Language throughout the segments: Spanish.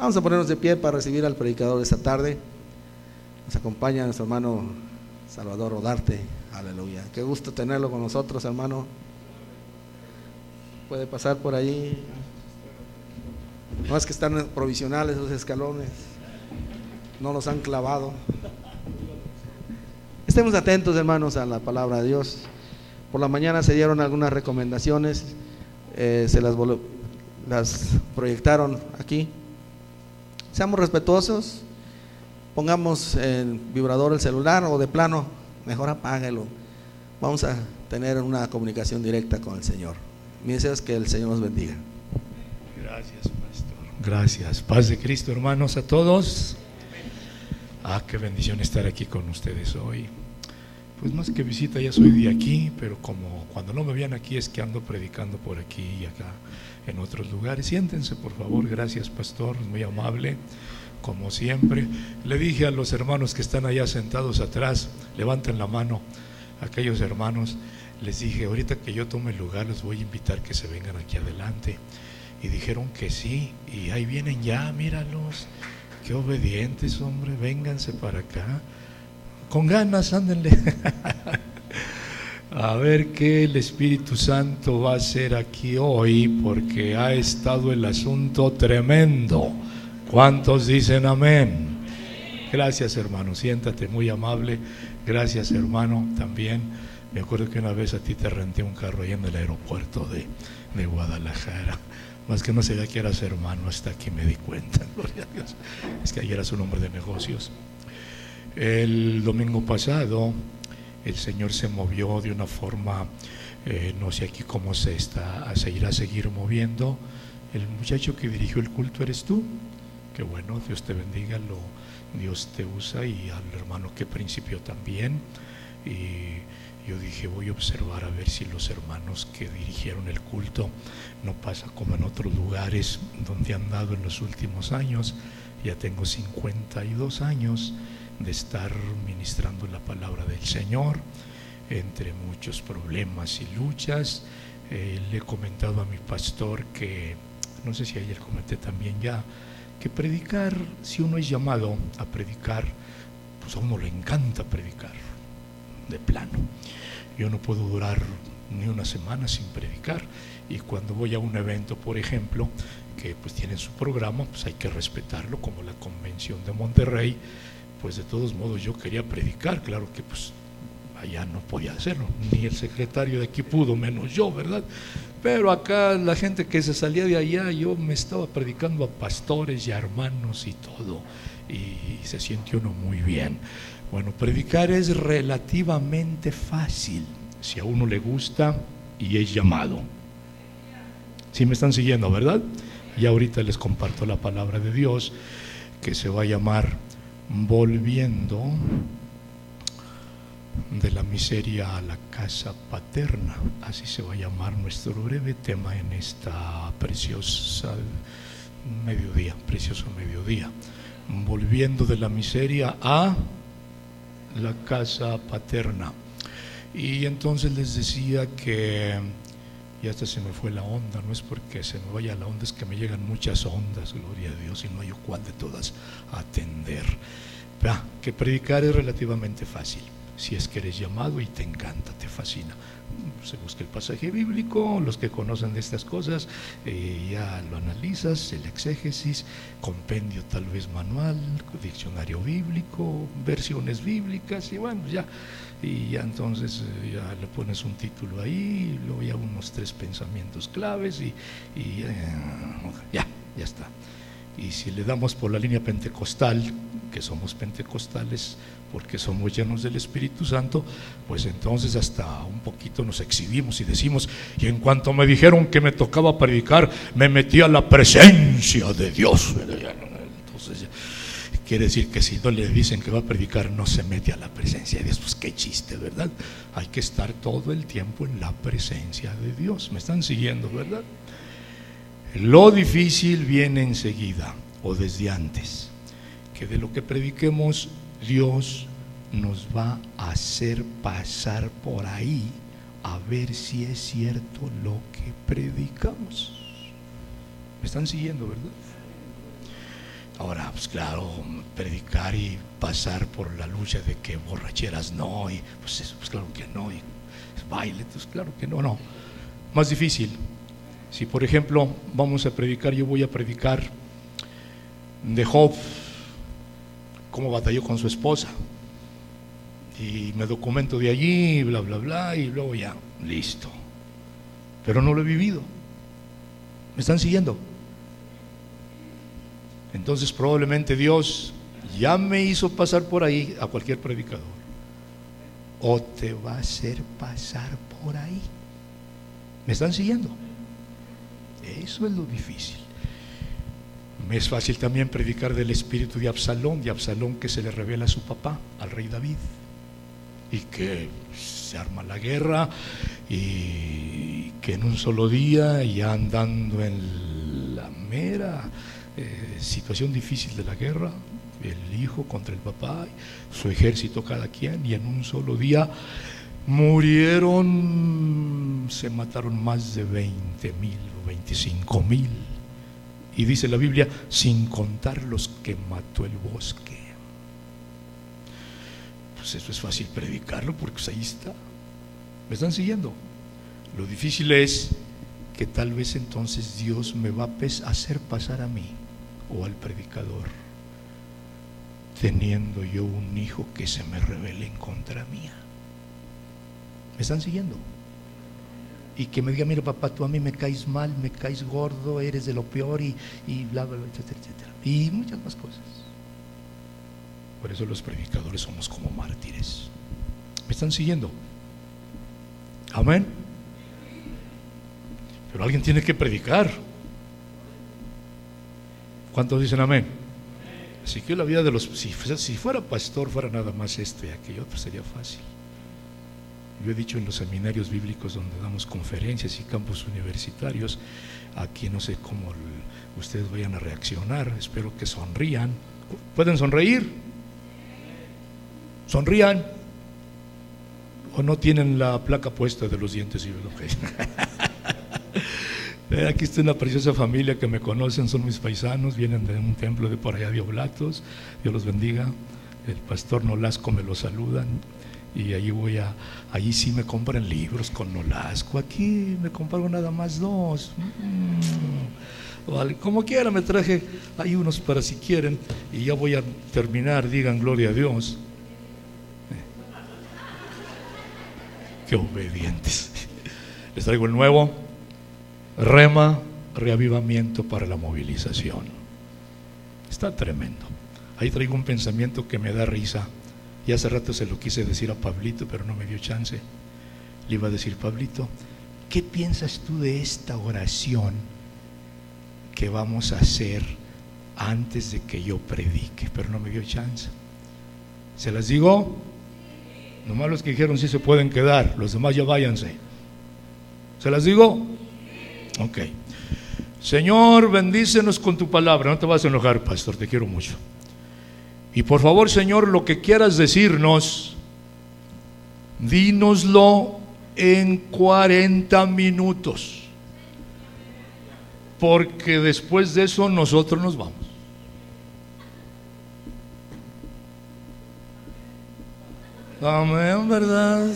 Vamos a ponernos de pie para recibir al predicador de esta tarde. Nos acompaña nuestro hermano Salvador Rodarte. Aleluya. Qué gusto tenerlo con nosotros, hermano. Puede pasar por ahí. No es que están provisionales los escalones. No los han clavado. Estemos atentos, hermanos, a la palabra de Dios. Por la mañana se dieron algunas recomendaciones. Eh, se las, las proyectaron aquí. Seamos respetuosos. Pongamos en vibrador el celular o de plano, mejor apáguelo. Vamos a tener una comunicación directa con el Señor. Mi deseo es que el Señor nos bendiga. Gracias, pastor. Gracias. Paz de Cristo, hermanos, a todos. Ah, qué bendición estar aquí con ustedes hoy. Pues más que visita, ya soy de aquí, pero como cuando no me vean aquí es que ando predicando por aquí y acá en otros lugares. Siéntense, por favor. Gracias, pastor, muy amable, como siempre. Le dije a los hermanos que están allá sentados atrás, levanten la mano, aquellos hermanos, les dije, ahorita que yo tome el lugar, les voy a invitar que se vengan aquí adelante. Y dijeron que sí, y ahí vienen ya, míralos, qué obedientes, hombre, vénganse para acá. Con ganas, ándenle. a ver qué el Espíritu Santo va a hacer aquí hoy, porque ha estado el asunto tremendo. ¿Cuántos dicen amén? Gracias, hermano. Siéntate, muy amable. Gracias, hermano, también. Me acuerdo que una vez a ti te renté un carro ahí en el aeropuerto de, de Guadalajara. Más que no sabía que eras hermano, hasta aquí me di cuenta. Gloria a Dios. Es que ayer eras un hombre de negocios. El domingo pasado el Señor se movió de una forma, eh, no sé aquí cómo se, está, se irá a seguir moviendo. El muchacho que dirigió el culto eres tú. Que bueno, Dios te bendiga, lo, Dios te usa y al hermano que principió también. Y yo dije, voy a observar a ver si los hermanos que dirigieron el culto no pasa como en otros lugares donde han dado en los últimos años. Ya tengo 52 años de estar ministrando la palabra del Señor entre muchos problemas y luchas. Eh, le he comentado a mi pastor que, no sé si ayer comenté también ya, que predicar, si uno es llamado a predicar, pues a uno le encanta predicar, de plano. Yo no puedo durar ni una semana sin predicar y cuando voy a un evento, por ejemplo, que pues tienen su programa, pues hay que respetarlo, como la convención de Monterrey, pues de todos modos yo quería predicar, claro que pues allá no podía hacerlo, ni el secretario de aquí pudo, menos yo, ¿verdad? Pero acá la gente que se salía de allá, yo me estaba predicando a pastores y a hermanos y todo, y se siente uno muy bien. Bueno, predicar es relativamente fácil, si a uno le gusta y es llamado. Si me están siguiendo, ¿verdad? Y ahorita les comparto la palabra de Dios que se va a llamar volviendo de la miseria a la casa paterna. Así se va a llamar nuestro breve tema en esta preciosa mediodía, precioso mediodía. Volviendo de la miseria a la casa paterna. Y entonces les decía que y hasta se me fue la onda, no es porque se me vaya la onda, es que me llegan muchas ondas, gloria a Dios, y no hay cuál de todas atender. que predicar es relativamente fácil, si es que eres llamado y te encanta, te fascina. Se busca el pasaje bíblico, los que conocen estas cosas, eh, ya lo analizas, el exégesis, compendio tal vez manual, diccionario bíblico, versiones bíblicas, y bueno, ya y ya entonces eh, ya le pones un título ahí, y luego ya unos tres pensamientos claves y, y eh, ya, ya está. Y si le damos por la línea pentecostal, que somos pentecostales porque somos llenos del Espíritu Santo, pues entonces hasta un poquito nos exhibimos y decimos, y en cuanto me dijeron que me tocaba predicar, me metí a la presencia de Dios. Entonces Quiere decir que si no le dicen que va a predicar, no se mete a la presencia de Dios. Pues qué chiste, ¿verdad? Hay que estar todo el tiempo en la presencia de Dios. ¿Me están siguiendo, verdad? Lo difícil viene enseguida o desde antes. Que de lo que prediquemos, Dios nos va a hacer pasar por ahí a ver si es cierto lo que predicamos. ¿Me están siguiendo, verdad? Ahora, pues claro, predicar y pasar por la lucha de que borracheras no, y pues eso, pues claro que no, y baile, pues claro que no, no. Más difícil. Si por ejemplo vamos a predicar, yo voy a predicar de Job, cómo batalló con su esposa. Y me documento de allí, bla, bla, bla, y luego ya, listo. Pero no lo he vivido. ¿Me están siguiendo? Entonces probablemente Dios ya me hizo pasar por ahí a cualquier predicador. O te va a hacer pasar por ahí. ¿Me están siguiendo? Eso es lo difícil. Me es fácil también predicar del espíritu de Absalón, de Absalón que se le revela a su papá, al rey David, y que se arma la guerra y que en un solo día, ya andando en la mera eh, situación difícil de la guerra, el hijo contra el papá, su ejército cada quien, y en un solo día murieron, se mataron más de 20 mil o 25 mil. Y dice la Biblia, sin contar los que mató el bosque. Pues eso es fácil predicarlo porque pues ahí está. ¿Me están siguiendo? Lo difícil es que tal vez entonces Dios me va a hacer pasar a mí o al predicador, teniendo yo un hijo que se me revele en contra mía. ¿Me están siguiendo? Y que me diga, mira papá, tú a mí me caes mal, me caes gordo, eres de lo peor y, y bla, bla, bla, etcétera, etcétera. Y muchas más cosas. Por eso los predicadores somos como mártires. ¿Me están siguiendo? Amén. Pero alguien tiene que predicar. ¿Cuántos dicen amén? Así que la vida de los... Si, fuera pastor, fuera nada más esto y aquello, pues sería fácil. Yo he dicho en los seminarios bíblicos donde damos conferencias y campos universitarios, aquí no sé cómo ustedes vayan a reaccionar, espero que sonrían. ¿Pueden sonreír? ¿Sonrían? ¿O no tienen la placa puesta de los dientes? Y Eh, aquí está una preciosa familia que me conocen, son mis paisanos, vienen de un templo de por allá de Oblatos, Dios los bendiga. El pastor Nolasco me lo saludan y allí voy a, allí sí me compran libros con Nolasco, aquí me compraron nada más dos. Mm. como quiera me traje, hay unos para si quieren y ya voy a terminar, digan gloria a Dios. Eh. Qué obedientes. Les traigo el nuevo. Rema, reavivamiento para la movilización. Está tremendo. Ahí traigo un pensamiento que me da risa. Y hace rato se lo quise decir a Pablito, pero no me dio chance. Le iba a decir, Pablito, ¿qué piensas tú de esta oración que vamos a hacer antes de que yo predique? Pero no me dio chance. ¿Se las digo? Nomás los que dijeron sí se pueden quedar, los demás ya váyanse. ¿Se las digo? Ok. Señor, bendícenos con tu palabra. No te vas a enojar, pastor, te quiero mucho. Y por favor, Señor, lo que quieras decirnos, dínoslo en 40 minutos. Porque después de eso nosotros nos vamos. Amén, ¿verdad?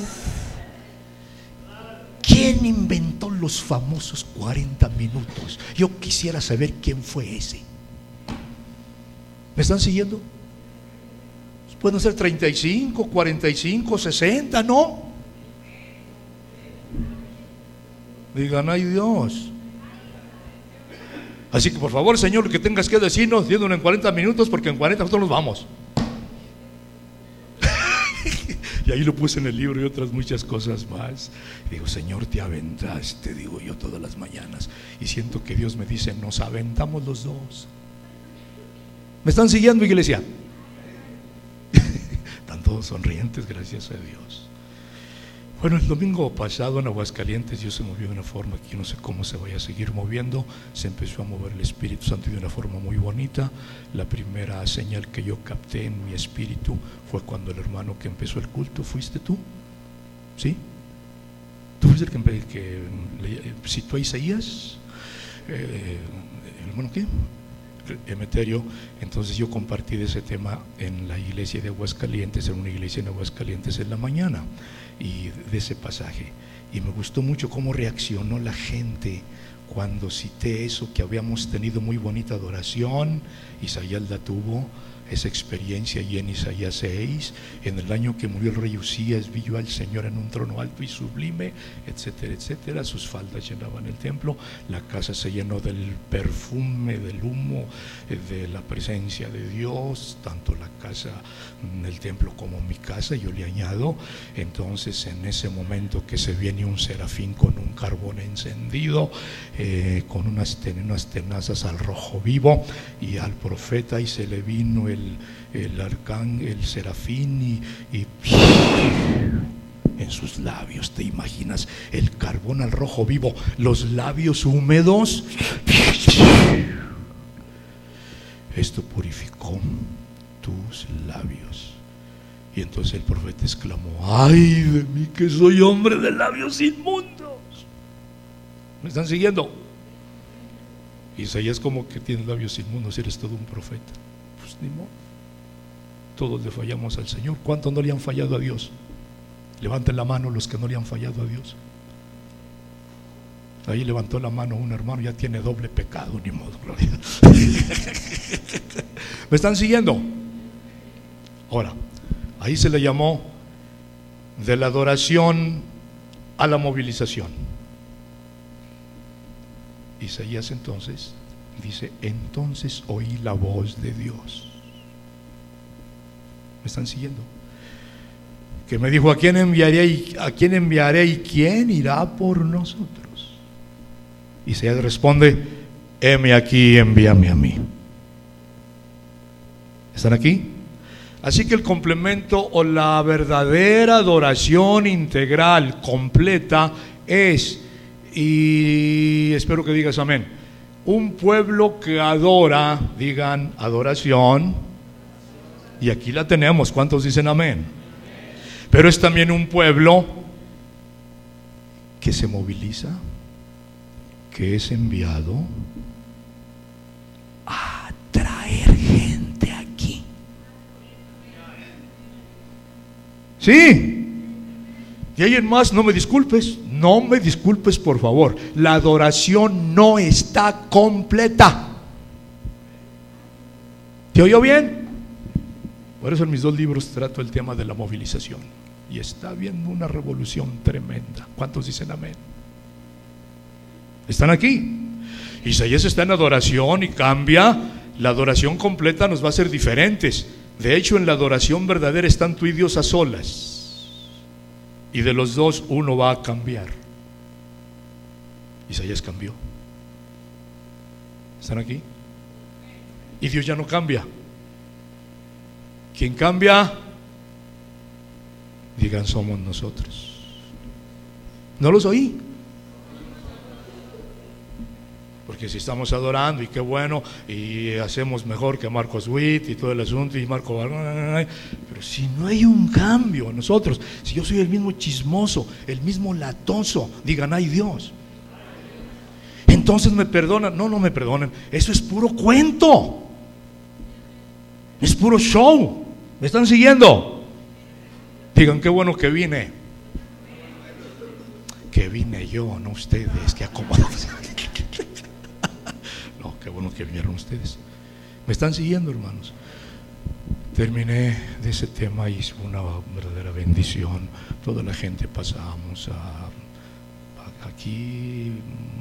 ¿Quién inventó los famosos 40 minutos? Yo quisiera saber quién fue ese. ¿Me están siguiendo? Pueden ser 35, 45, 60, ¿no? Digan, ay Dios. Así que por favor, Señor, lo que tengas que decirnos, díganos en 40 minutos, porque en 40 nosotros nos vamos. Y ahí lo puse en el libro y otras muchas cosas más. digo, Señor, te aventaste, digo yo todas las mañanas. Y siento que Dios me dice, nos aventamos los dos. ¿Me están siguiendo, iglesia? Están todos sonrientes, gracias a Dios. Bueno, el domingo pasado en Aguascalientes Dios se movió de una forma que yo no sé cómo se vaya a seguir moviendo. Se empezó a mover el Espíritu Santo de una forma muy bonita. La primera señal que yo capté en mi espíritu fue cuando el hermano que empezó el culto, ¿fuiste tú? ¿Sí? ¿Tú fuiste el que, que citó a Isaías? Eh, ¿El hermano qué? Emeterio, entonces yo compartí de ese tema en la iglesia de Aguascalientes, en una iglesia en Aguascalientes en la mañana, y de ese pasaje. Y me gustó mucho cómo reaccionó la gente cuando cité eso, que habíamos tenido muy bonita adoración, Isaías la tuvo, esa experiencia y en Isaías 6, en el año que murió el rey Usías, vi yo al Señor en un trono alto y sublime, etcétera, etcétera. Sus faldas llenaban el templo, la casa se llenó del perfume, del humo, eh, de la presencia de Dios, tanto la casa del templo como mi casa, yo le añado. Entonces, en ese momento que se viene un serafín con un carbón encendido, eh, con unas, unas tenazas al rojo vivo y al profeta, y se le vino el el, arcángel, el serafín y, en sus labios, ¿te imaginas? El carbón al rojo vivo, los labios húmedos. Esto purificó tus labios. Y entonces el profeta exclamó, ay de mí que soy hombre de labios inmundos. ¿Me están siguiendo? Isaías como que tiene labios inmundos, eres todo un profeta. Pues ni modo. Todos le fallamos al Señor. ¿Cuántos no le han fallado a Dios? Levanten la mano los que no le han fallado a Dios. Ahí levantó la mano un hermano, ya tiene doble pecado, ni modo. ¿Me están siguiendo? Ahora, ahí se le llamó de la adoración a la movilización. Isaías entonces dice, entonces oí la voz de Dios. ¿Me están siguiendo? Que me dijo, ¿a quién enviaré y, a quién enviaré y quién irá por nosotros? Y se responde, heme aquí, envíame a mí. ¿Están aquí? Así que el complemento o la verdadera adoración integral, completa, es, y espero que digas amén, un pueblo que adora, digan adoración, y aquí la tenemos. ¿Cuántos dicen amén? Pero es también un pueblo que se moviliza, que es enviado a traer gente aquí. Sí. Y alguien más, no me disculpes, no me disculpes por favor. La adoración no está completa. ¿Te oyó bien? Por eso en mis dos libros trato el tema de la movilización. Y está habiendo una revolución tremenda. ¿Cuántos dicen amén? Están aquí. Isaías está en adoración y cambia. La adoración completa nos va a ser diferentes. De hecho, en la adoración verdadera están tú y Dios a solas. Y de los dos uno va a cambiar. Isaías cambió. ¿Están aquí? Y Dios ya no cambia. Quien cambia, digan, somos nosotros. No los oí. Porque si estamos adorando y qué bueno, y hacemos mejor que Marcos Witt y todo el asunto, y Marco pero si no hay un cambio en nosotros, si yo soy el mismo chismoso, el mismo latoso, digan, ay Dios. Entonces me perdonan. No, no me perdonen. Eso es puro cuento. Es puro show. ¿Me están siguiendo? Digan, qué bueno que vine. Que vine yo, no ustedes, que acomodados. Qué bueno que vinieron ustedes. ¿Me están siguiendo, hermanos? Terminé de ese tema y fue una verdadera bendición. Toda la gente pasamos aquí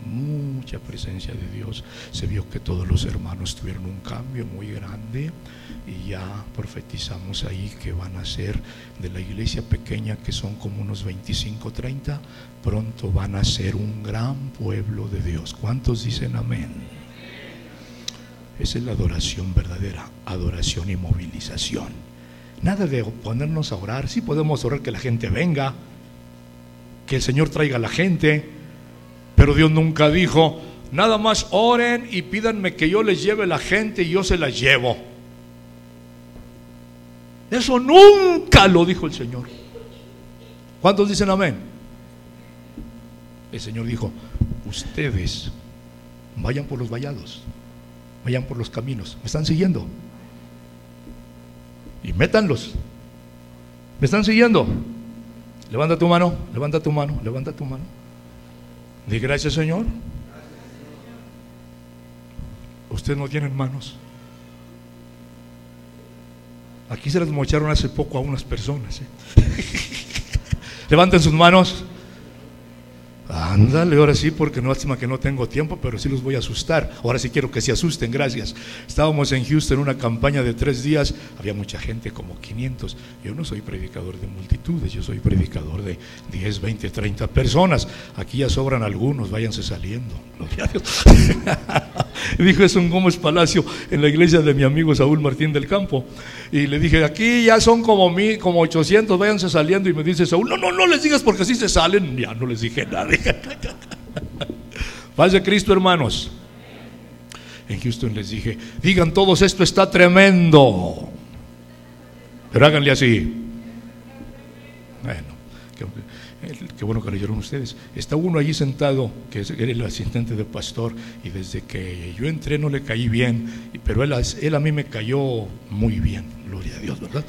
mucha presencia de Dios. Se vio que todos los hermanos tuvieron un cambio muy grande y ya profetizamos ahí que van a ser de la iglesia pequeña que son como unos 25, 30, pronto van a ser un gran pueblo de Dios. ¿Cuántos dicen amén? Esa es la adoración verdadera, adoración y movilización. Nada de ponernos a orar, sí podemos orar que la gente venga, que el Señor traiga la gente, pero Dios nunca dijo, nada más oren y pídanme que yo les lleve la gente y yo se las llevo. Eso nunca lo dijo el Señor. ¿Cuántos dicen amén? El Señor dijo, ustedes vayan por los vallados vayan por los caminos. ¿Me están siguiendo? Y métanlos. ¿Me están siguiendo? Levanta tu mano, levanta tu mano, levanta tu mano. Di gracias, Señor. Ustedes no tienen manos. Aquí se las mocharon hace poco a unas personas. ¿eh? Levanten sus manos. Ándale, ahora sí, porque no lástima que no tengo tiempo, pero sí los voy a asustar. Ahora sí quiero que se asusten, gracias. Estábamos en Houston en una campaña de tres días, había mucha gente, como 500. Yo no soy predicador de multitudes, yo soy predicador de 10, 20, 30 personas. Aquí ya sobran algunos, váyanse saliendo. Dijo eso en Gómez Palacio, en la iglesia de mi amigo Saúl Martín del Campo. Y le dije, aquí ya son como, mil, como 800, váyanse saliendo. Y me dice Saúl, no, no, no les digas porque así se salen. Ya no les dije nada. Paz de Cristo, hermanos. En Houston les dije, digan todos, esto está tremendo. Pero háganle así. Qué, bueno que leyeron ustedes. Está uno allí sentado, que es el asistente del pastor, y desde que yo entré no le caí bien, pero él, él a mí me cayó muy bien, gloria a Dios, ¿verdad?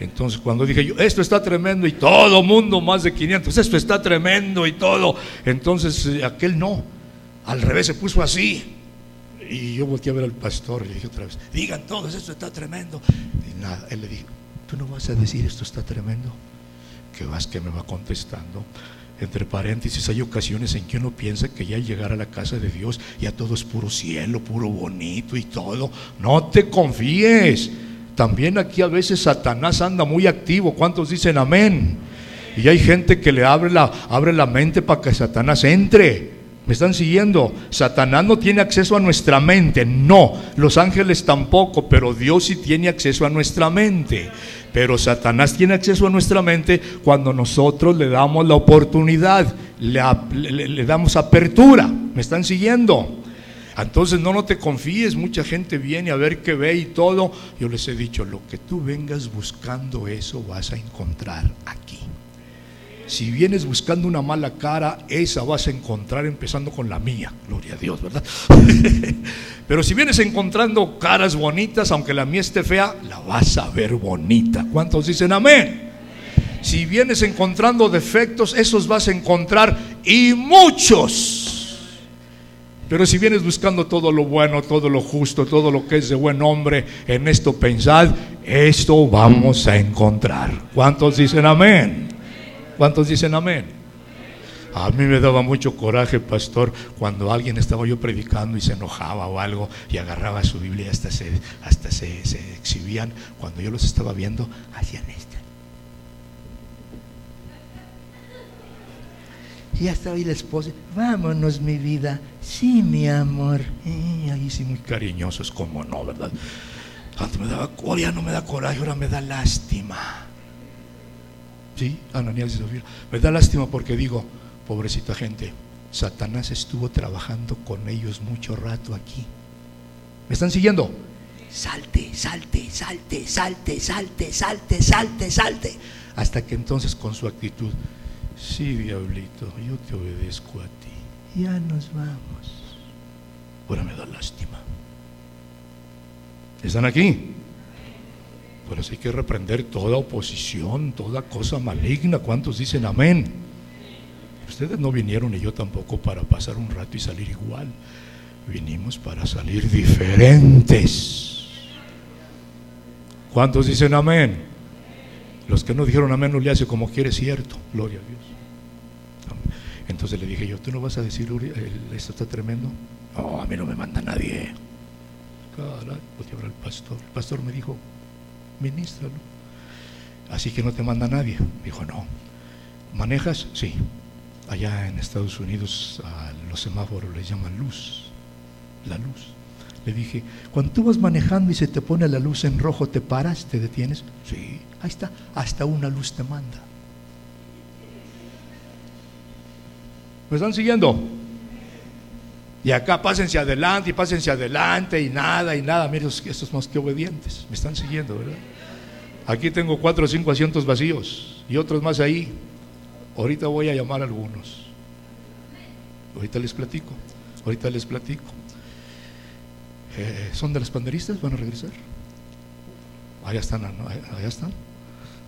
Entonces cuando dije yo, esto está tremendo y todo mundo, más de 500, esto está tremendo y todo, entonces eh, aquel no, al revés se puso así. Y yo volteé a ver al pastor y le dije otra vez, digan todos, esto está tremendo. Y nada, él le dijo, tú no vas a decir esto está tremendo. Que vas que me va contestando. Entre paréntesis, hay ocasiones en que uno piensa que ya llegar a la casa de Dios ya todo es puro cielo, puro bonito y todo. No te confíes. También aquí a veces Satanás anda muy activo. ¿Cuántos dicen amén? Y hay gente que le abre la, abre la mente para que Satanás entre. ¿Me están siguiendo? Satanás no tiene acceso a nuestra mente, no. Los ángeles tampoco, pero Dios sí tiene acceso a nuestra mente. Pero Satanás tiene acceso a nuestra mente cuando nosotros le damos la oportunidad, le, damos apertura. ¿Me están siguiendo? Entonces no, no te confíes, mucha gente viene a ver qué ve y todo. Yo les he dicho, lo que tú vengas buscando eso vas a encontrar aquí. Si vienes buscando una mala cara, esa vas a encontrar empezando con la mía, gloria a Dios, ¿verdad? Pero si vienes encontrando caras bonitas, aunque la mía esté fea, la vas a ver bonita. ¿Cuántos dicen amén? Si vienes encontrando defectos, esos vas a encontrar y muchos. Pero si vienes buscando todo lo bueno, todo lo justo, todo lo que es de buen hombre, en esto pensad, esto vamos a encontrar. ¿Cuántos dicen amén? ¿Cuántos dicen amén? A mí me daba mucho coraje, pastor, cuando alguien estaba yo predicando y se enojaba o algo y agarraba su Biblia y hasta se, hasta se, exhibían. Cuando yo los estaba viendo, hacían esto. Y hasta hoy la esposa, vámonos mi vida, sí mi amor. Y ahí sí muy cariñosos, como no, ¿verdad? Antes me daba, ahora no me da coraje, ahora me da lástima. Sí, Ananías y Sofía. Me da lástima porque digo, pobrecita gente, Satanás estuvo trabajando con ellos mucho rato aquí. ¿Me están siguiendo? Salte, salte, salte, salte, salte, salte, salte, salte. Hasta que entonces con su actitud, Sí, diablito, yo te obedezco a ti. Ya nos vamos. Ahora me da lástima. ¿Están aquí? Por hay que reprender toda oposición, toda cosa maligna. ¿Cuántos dicen amén? Ustedes no vinieron y yo tampoco para pasar un rato y salir igual. Vinimos para salir diferentes. ¿Cuántos dicen amén? Los que no dijeron amén no le hace como quiere, cierto. Gloria a Dios. Entonces le dije yo, ¿tú no vas a decir, esto está tremendo? No, a mí no me manda nadie. Caray, pues al pastor. El pastor me dijo, ministralo. Así que no te manda nadie. Dijo, no. ¿Manejas? Sí. Allá en Estados Unidos a los semáforos les llaman luz. La luz. Le dije, cuando tú vas manejando y se te pone la luz en rojo, ¿te paras? ¿Te detienes? Sí. Ahí está. Hasta una luz te manda. ¿Me están siguiendo? Y acá pásense adelante y pásense adelante y nada y nada. Miren, estos más que obedientes. Me están siguiendo, ¿verdad? Aquí tengo cuatro o cinco asientos vacíos y otros más ahí. Ahorita voy a llamar a algunos. Ahorita les platico. Ahorita les platico. eh, ¿son de las panderistas? ¿Van a regresar? Allá están, allá están.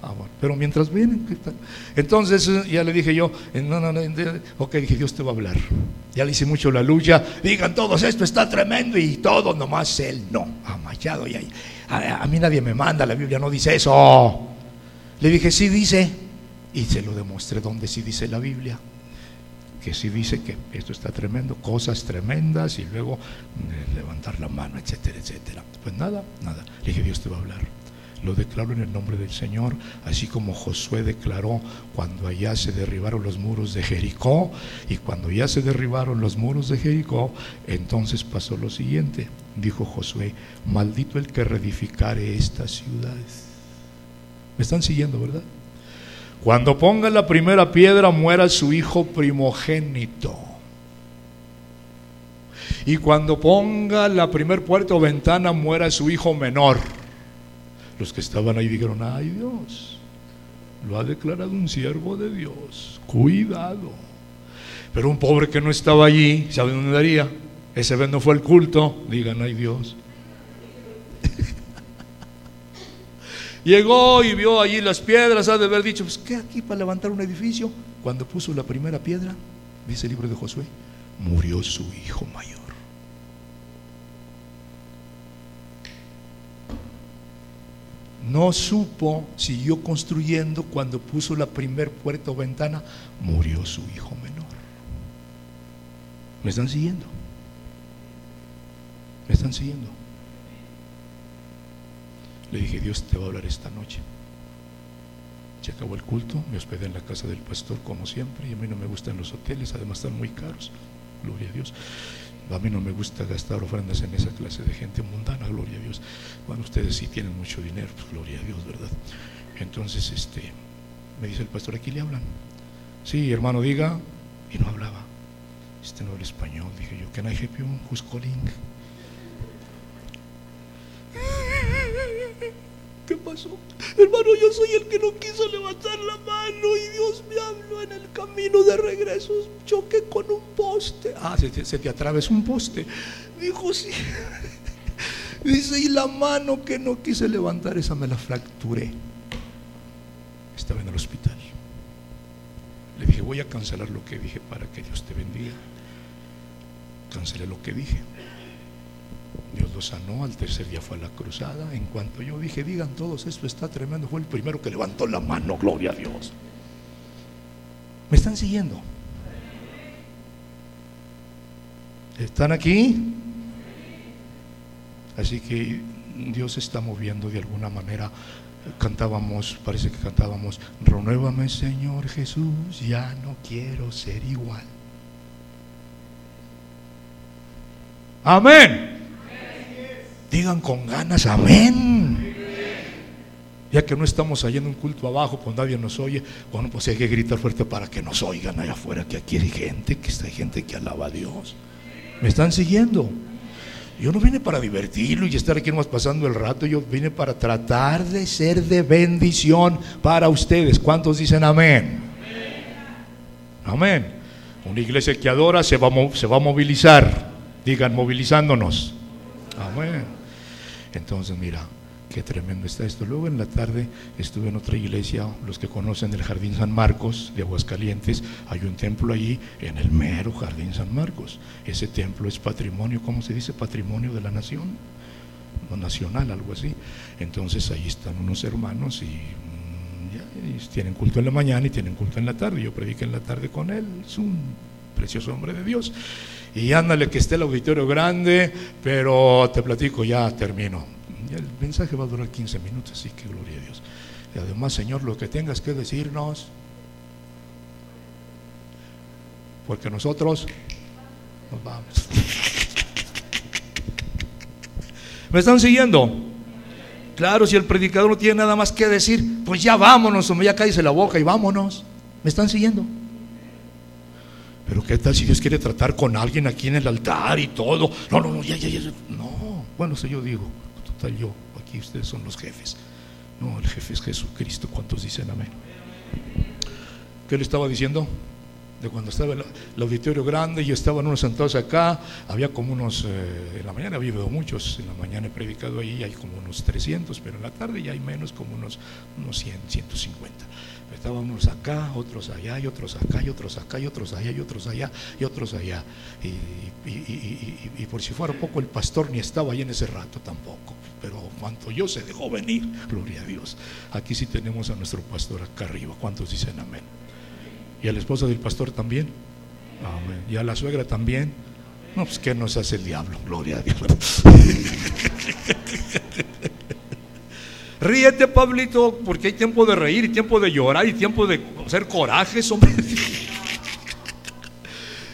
Ah. Pero mientras vienen, entonces ya le dije yo, eh, no, no, no, ok, dije, Dios te va a hablar. Ya le hice mucho la lucha, digan todos, esto está tremendo y todo, nomás él no, amachado. Y a, a mí nadie me manda, la Biblia no dice eso. Le dije, sí dice, y se lo demostré donde sí dice la Biblia que sí dice que esto está tremendo, cosas tremendas y luego eh, levantar la mano, etcétera, etcétera. Pues nada, nada. Le dije, Dios te va a hablar. Lo declaro en el nombre del Señor, así como Josué declaró cuando allá se derribaron los muros de Jericó y cuando ya se derribaron los muros de Jericó, entonces pasó lo siguiente. Dijo Josué, maldito el que reedificare estas ciudades. ¿Me están siguiendo, verdad? Cuando ponga la primera piedra muera su hijo primogénito. Y cuando ponga la primer puerta o ventana muera su hijo menor. Los que estaban ahí dijeron, ay Dios, lo ha declarado un siervo de Dios, cuidado. Pero un pobre que no estaba allí, ¿sabe dónde daría? Ese vez no fue el culto, digan, ay Dios. Llegó y vio allí las piedras, ha de haber dicho, pues ¿qué aquí para levantar un edificio? Cuando puso la primera piedra, dice el libro de Josué, murió su hijo mayor. No supo, siguió construyendo, cuando puso la primer puerta o ventana, murió su hijo menor. ¿Me están siguiendo? ¿Me están siguiendo? Le dije, Dios te va a hablar esta noche. Se acabó el culto, me hospedé en la casa del pastor como siempre y a mí no me gustan los hoteles, además están muy caros, gloria a Dios. A mí no me gusta gastar ofrendas en esa clase de gente mundana, gloria a Dios. Bueno, ustedes sí tienen mucho dinero, pues gloria a Dios, ¿verdad? Entonces, este, me dice el pastor, aquí le hablan. Sí, hermano, diga. Y no hablaba. Este no habla español. Dije yo, can I help you? Who's calling? Hermano, yo soy el que no quiso levantar la mano y Dios me habló en el camino de regreso. Choqué con un poste. Ah, se te, se te atravesó un poste. Dijo, sí. Dice, y la mano que no quise levantar, esa me la fracturé. Estaba en el hospital. Le dije, voy a cancelar lo que dije para que Dios te bendiga. Cancelé lo que dije. Sanó, al tercer día fue a la cruzada. En cuanto yo dije, digan todos, esto está tremendo, fue el primero que levantó la mano, gloria a Dios. ¿Me están siguiendo? ¿Están aquí? Así que Dios está moviendo de alguna manera. Cantábamos, parece que cantábamos, renuévame Señor Jesús, ya no quiero ser igual. Amén. Digan con ganas, amén. Ya que no estamos allá un culto abajo, pues nadie nos oye, bueno, pues hay que gritar fuerte para que nos oigan allá afuera, que aquí hay gente, que está gente que alaba a Dios. ¿Me están siguiendo? Yo no vine para divertirlo y estar aquí nomás pasando el rato, yo vine para tratar de ser de bendición para ustedes. ¿Cuántos dicen amén? Amén. Una iglesia que adora se va, se va a movilizar. Digan, movilizándonos. Amén. Entonces, mira, qué tremendo está esto. Luego en la tarde estuve en otra iglesia, los que conocen el Jardín San Marcos de Aguascalientes, hay un templo allí en el mero Jardín San Marcos. Ese templo es patrimonio, ¿cómo se dice? Patrimonio de la nación, no nacional, algo así. Entonces ahí están unos hermanos y, mm, y tienen culto en la mañana y tienen culto en la tarde. Yo prediqué en la tarde con él, es un precioso hombre de Dios y ándale que esté el auditorio grande, pero te platico, ya termino. el mensaje va a durar 15 minutos, así que gloria a Dios. Y además, Señor, lo que tengas que decirnos, porque nosotros nos vamos. ¿Me están siguiendo? Claro, si el predicador no tiene nada más que decir, pues ya vámonos, o ya cállese la boca y vámonos. ¿Me están siguiendo? Pero qué tal si Dios quiere tratar con alguien aquí en el altar y todo. No, no, no, ya, ya, ya. No, bueno, eso yo digo. Total, yo, aquí ustedes son los jefes. No, el jefe es Jesucristo. ¿Cuántos dicen amén? ¿Qué le estaba diciendo? de cuando estaba el, auditorio grande, y estaban unos sentados acá, había como unos, eh, en la mañana había muchos, en la mañana he predicado ahí, hay como unos 300, pero en la tarde ya hay menos, como unos, unos 100, 150. Estaban unos acá, otros allá, y otros acá, y otros acá, y otros allá, y otros allá, y otros allá. Y, por si fuera poco, el pastor ni estaba ahí en ese rato tampoco. Pero cuanto yo se dejó venir, gloria a Dios. Aquí sí tenemos a nuestro pastor acá arriba. ¿Cuántos dicen amén? Y a la esposa del pastor también. Amén. Y a la suegra también. No, pues que nos hace el diablo, gloria a Dios. Ríete, Pablito, porque hay tiempo de reír y tiempo de llorar y tiempo de hacer corajes, hombre.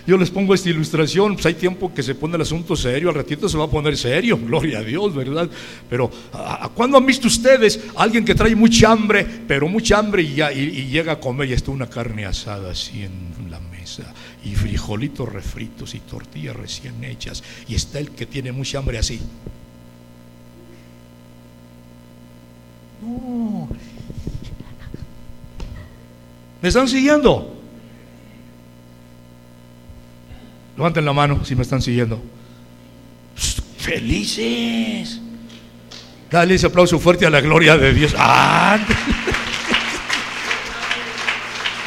Yo les pongo esta ilustración, pues hay tiempo que se pone el asunto serio, al ratito se va a poner serio, gloria a Dios, ¿verdad? Pero ¿a, cuándo han visto ustedes a alguien que trae mucha hambre, pero mucha hambre y, ya, y, llega a comer y está una carne asada así en la mesa, y frijolitos refritos y tortillas recién hechas, y está el que tiene mucha hambre así? No. ¿Me están siguiendo? Levanten la mano si me están siguiendo. Felices. Dale ese aplauso fuerte a la gloria de Dios.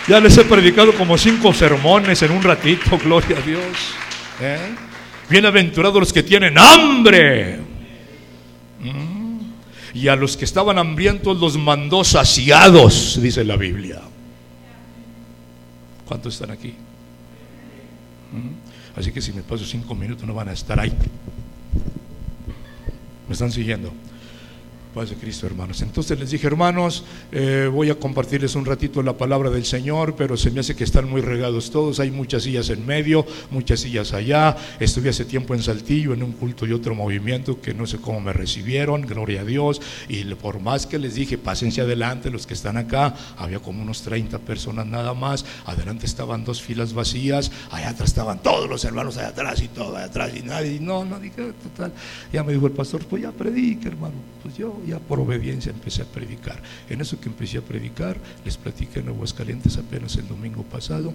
Ya les he predicado como cinco sermones en un ratito, gloria a Dios. ¿Eh? Bienaventurados los que tienen hambre. Y a los que estaban hambrientos los mandó saciados, dice la Biblia. ¿Cuántos están aquí? Mm. Así que si me paso cinco minutos no van a estar ahí. ¿Me están siguiendo? De Cristo, hermanos. Entonces les dije, hermanos, eh, voy a compartirles un ratito la palabra del Señor, pero se me hace que están muy regados todos. Hay muchas sillas en medio, muchas sillas allá. Estuve hace tiempo en Saltillo, en un culto y otro movimiento que no sé cómo me recibieron, gloria a Dios. Y por más que les dije, pásense adelante, los que están acá, había como unos 30 personas nada más. Adelante estaban dos filas vacías, allá atrás estaban todos los hermanos allá atrás y todo allá atrás y nadie. No, no, dije, total. Ya me dijo el pastor, pues ya predique, hermano. Pues yo ya por obediencia empecé a predicar. En eso que empecé a predicar, les platiqué en Aguascalientes apenas el domingo pasado,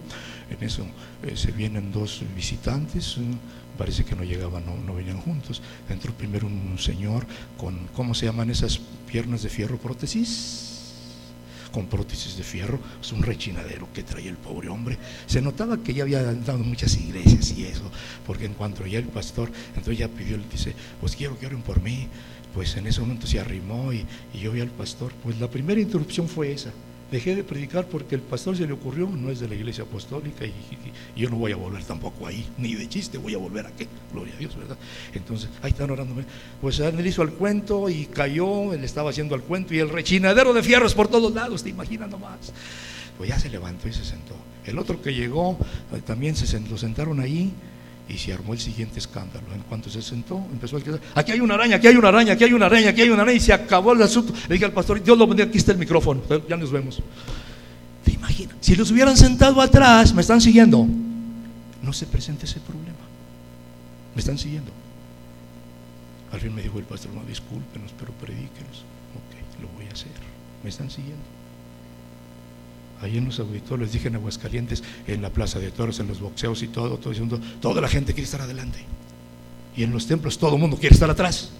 en eso eh, se vienen dos visitantes, parece que no llegaban, no, venían juntos. Entró primero un señor con, ¿cómo se llaman esas piernas de fierro prótesis? con prótesis de fierro, es un rechinadero que traía el pobre hombre. Se notaba que ya había dado muchas iglesias y eso, porque en cuanto ya el pastor, entonces ya pidió, le dice, pues quiero que oren por mí, pues en ese momento se arrimó y, yo vi al pastor. Pues la primera interrupción fue esa. Dejé de predicar porque el pastor se le ocurrió, no es de la iglesia apostólica y, yo no voy a volver tampoco ahí, ni de chiste voy a volver a qué, gloria a Dios, ¿verdad? Entonces, ahí están orándome. Pues él hizo el cuento y cayó, él estaba haciendo el cuento y el rechinadero de fierros por todos lados, te imaginas nomás. Pues ya se levantó y se sentó. El otro que llegó, eh, también se sentó, lo sentaron ahí y se armó el siguiente escándalo. En cuanto se sentó, empezó a decir, aquí hay una araña, aquí hay una araña, aquí hay una araña, aquí hay una araña, y se acabó el asunto. Le dije al pastor, Dios lo bendiga, aquí está el micrófono, ya nos vemos. ¿Te imaginas? Si los hubieran sentado atrás, ¿me están siguiendo? No se presenta ese problema. ¿Me están siguiendo? Al fin me dijo el pastor, no, discúlpenos, pero predíquenos. Ok, lo voy a hacer. ¿Me están siguiendo? Ahí en los auditorios, dije en Aguascalientes, en la Plaza de Toros, en los boxeos y todo, todo diciendo, toda la gente quiere estar adelante. Y en los templos todo el mundo quiere estar atrás.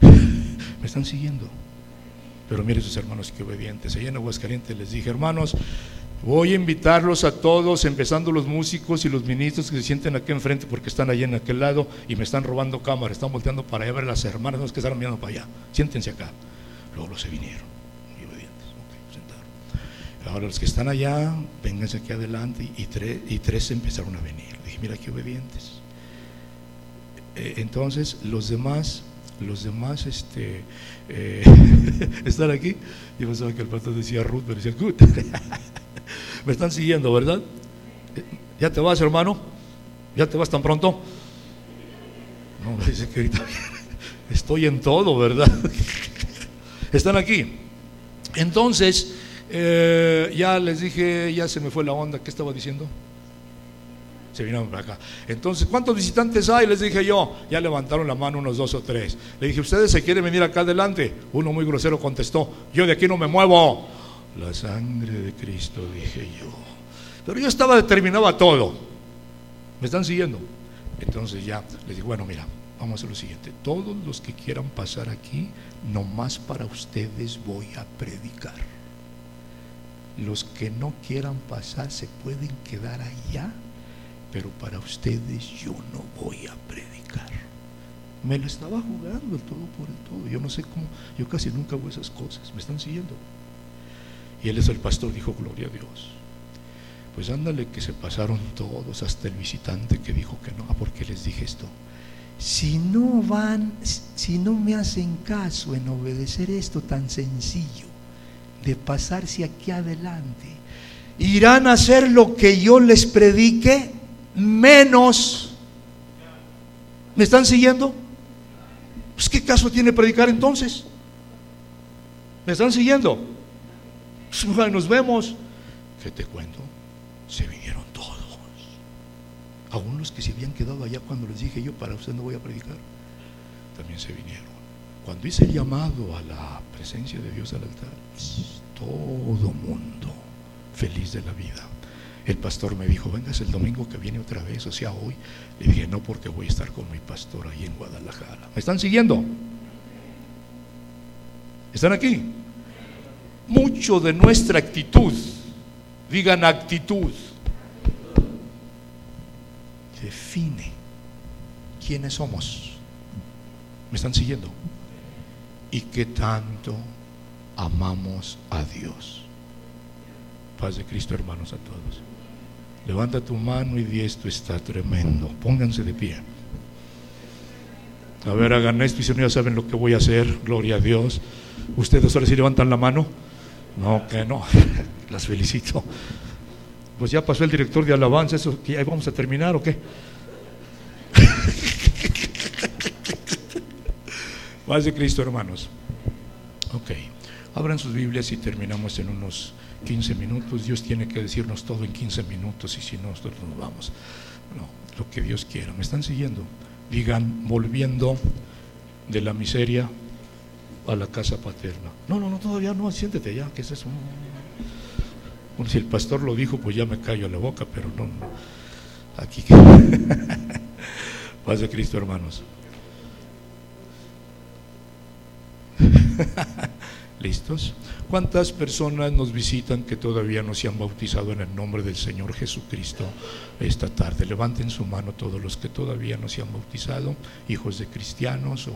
Me están siguiendo. Pero miren sus hermanos qué obedientes. Allá en Aguascalientes les dije, hermanos, voy a invitarlos a todos, empezando los músicos y los ministros que se sienten aquí enfrente porque están allá en aquel lado y me están robando cámara, están volteando para allá a ver las hermanas, que están mirando para allá. Siéntense acá. Luego se vinieron, obedientes. sentaron. Ahora los que están allá, vénganse aquí adelante, y, tres, y tres empezaron a venir. Dije, mira qué obedientes. Eh, entonces, los demás, los demás, este, eh, están aquí. Yo pensaba que el pastor decía Ruth, pero decía Good. Me están siguiendo, ¿verdad? Eh, ¿Ya te vas, hermano? ¿Ya te vas tan pronto? No, dice que ahorita estoy en todo, ¿verdad? Están aquí. Entonces, eh, ya les dije, ya se me fue la onda, ¿qué estaba diciendo? Se vinieron para acá. Entonces, ¿cuántos visitantes hay? Les dije yo. Ya levantaron la mano unos dos o tres. Le dije, ¿ustedes se quieren venir acá adelante? Uno muy grosero contestó, yo de aquí no me muevo. La sangre de Cristo, dije yo. Pero yo estaba determinado a todo. ¿Me están siguiendo? Entonces ya les digo, bueno, mira, vamos a hacer lo siguiente. Todos los que quieran pasar aquí, nomás para ustedes voy a predicar. Los que no quieran pasar se pueden quedar allá, pero para ustedes yo no voy a predicar. Me lo estaba jugando el todo por el todo. Yo no sé cómo, yo casi nunca hago esas cosas. ¿Me están siguiendo? Y él es el pastor, dijo, gloria a Dios. Pues ándale que se pasaron todos, hasta el visitante que dijo que no. Ah, porque les dije esto. Si no van, si no me hacen caso en obedecer esto tan sencillo, de pasarse aquí adelante, irán a hacer lo que yo les predique menos. ¿Me están siguiendo? Pues qué caso tiene predicar entonces. ¿Me están siguiendo? Pues, nos vemos. ¿Qué te cuento? Se. Aún los que se habían quedado allá cuando les dije yo, para usted no voy a predicar, también se vinieron. Cuando hice el llamado a la presencia de Dios al altar, todo mundo feliz de la vida. El pastor me dijo, vengas el domingo que viene otra vez, o sea, hoy. Le dije, no, porque voy a estar con mi pastor ahí en Guadalajara. ¿Me están siguiendo? ¿Están aquí? Mucho de nuestra actitud, digan actitud, define quiénes somos. ¿Me están siguiendo? Y qué tanto amamos a Dios. Paz de Cristo, hermanos, a todos. Levanta tu mano y di esto está tremendo. Pónganse de pie. A ver, hagan esto y si no ya saben lo que voy a hacer. Gloria a Dios. Ustedes ahora sí levantan la mano. No, que no. Las felicito. Pues ya pasó el director de alabanza. Eso, que ahí vamos a terminar o qué? Paz de Cristo, hermanos. Ok. Abran sus Biblias y terminamos en unos 15 minutos. Dios tiene que decirnos todo en 15 minutos y si no, nosotros nos vamos. No, lo que Dios quiera. ¿Me están siguiendo? Digan, volviendo de la miseria a la casa paterna. No, no, no, todavía no, siéntete ya, que es eso. Si el pastor lo dijo, pues ya me callo a la boca, pero no. Aquí. Paz de Cristo, hermanos. ¿Listos? ¿Cuántas personas nos visitan que todavía no se han bautizado en el nombre del Señor Jesucristo esta tarde? Levanten su mano todos los que todavía no se han bautizado, hijos de cristianos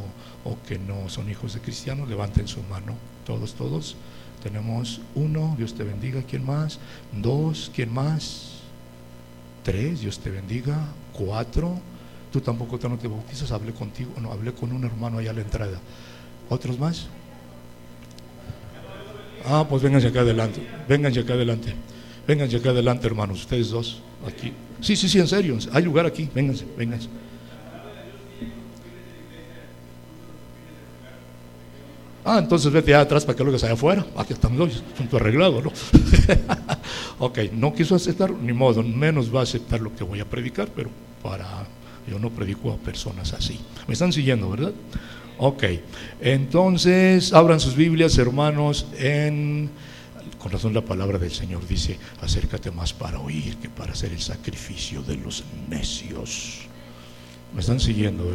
o que no son hijos de cristianos, levanten su mano, todos, todos. Tenemos uno, Dios te bendiga, ¿quién más? Dos, ¿quién más? Tres, Dios te bendiga. Cuatro, tú tampoco no te bautizas, hablé contigo, no, hablé con un hermano allá a la entrada. ¿Otros más? Ah, pues vénganse acá adelante, vénganse acá adelante, vénganse acá adelante, hermanos, ustedes dos, aquí. Sí, sí, sí, en serio, hay lugar aquí, vénganse, vénganse. Ah, entonces vete allá atrás para que lo hagas allá afuera. Aquí estamos, punto arreglado, ¿no? ok, no quiso aceptar, ni modo, menos va a aceptar lo que voy a predicar, pero para. Yo no predico a personas así. ¿Me están siguiendo, verdad? Ok, entonces abran sus Biblias, hermanos, en... Con razón la palabra del Señor dice, acércate más para oír que para hacer el sacrificio de los necios. ¿Me están siguiendo?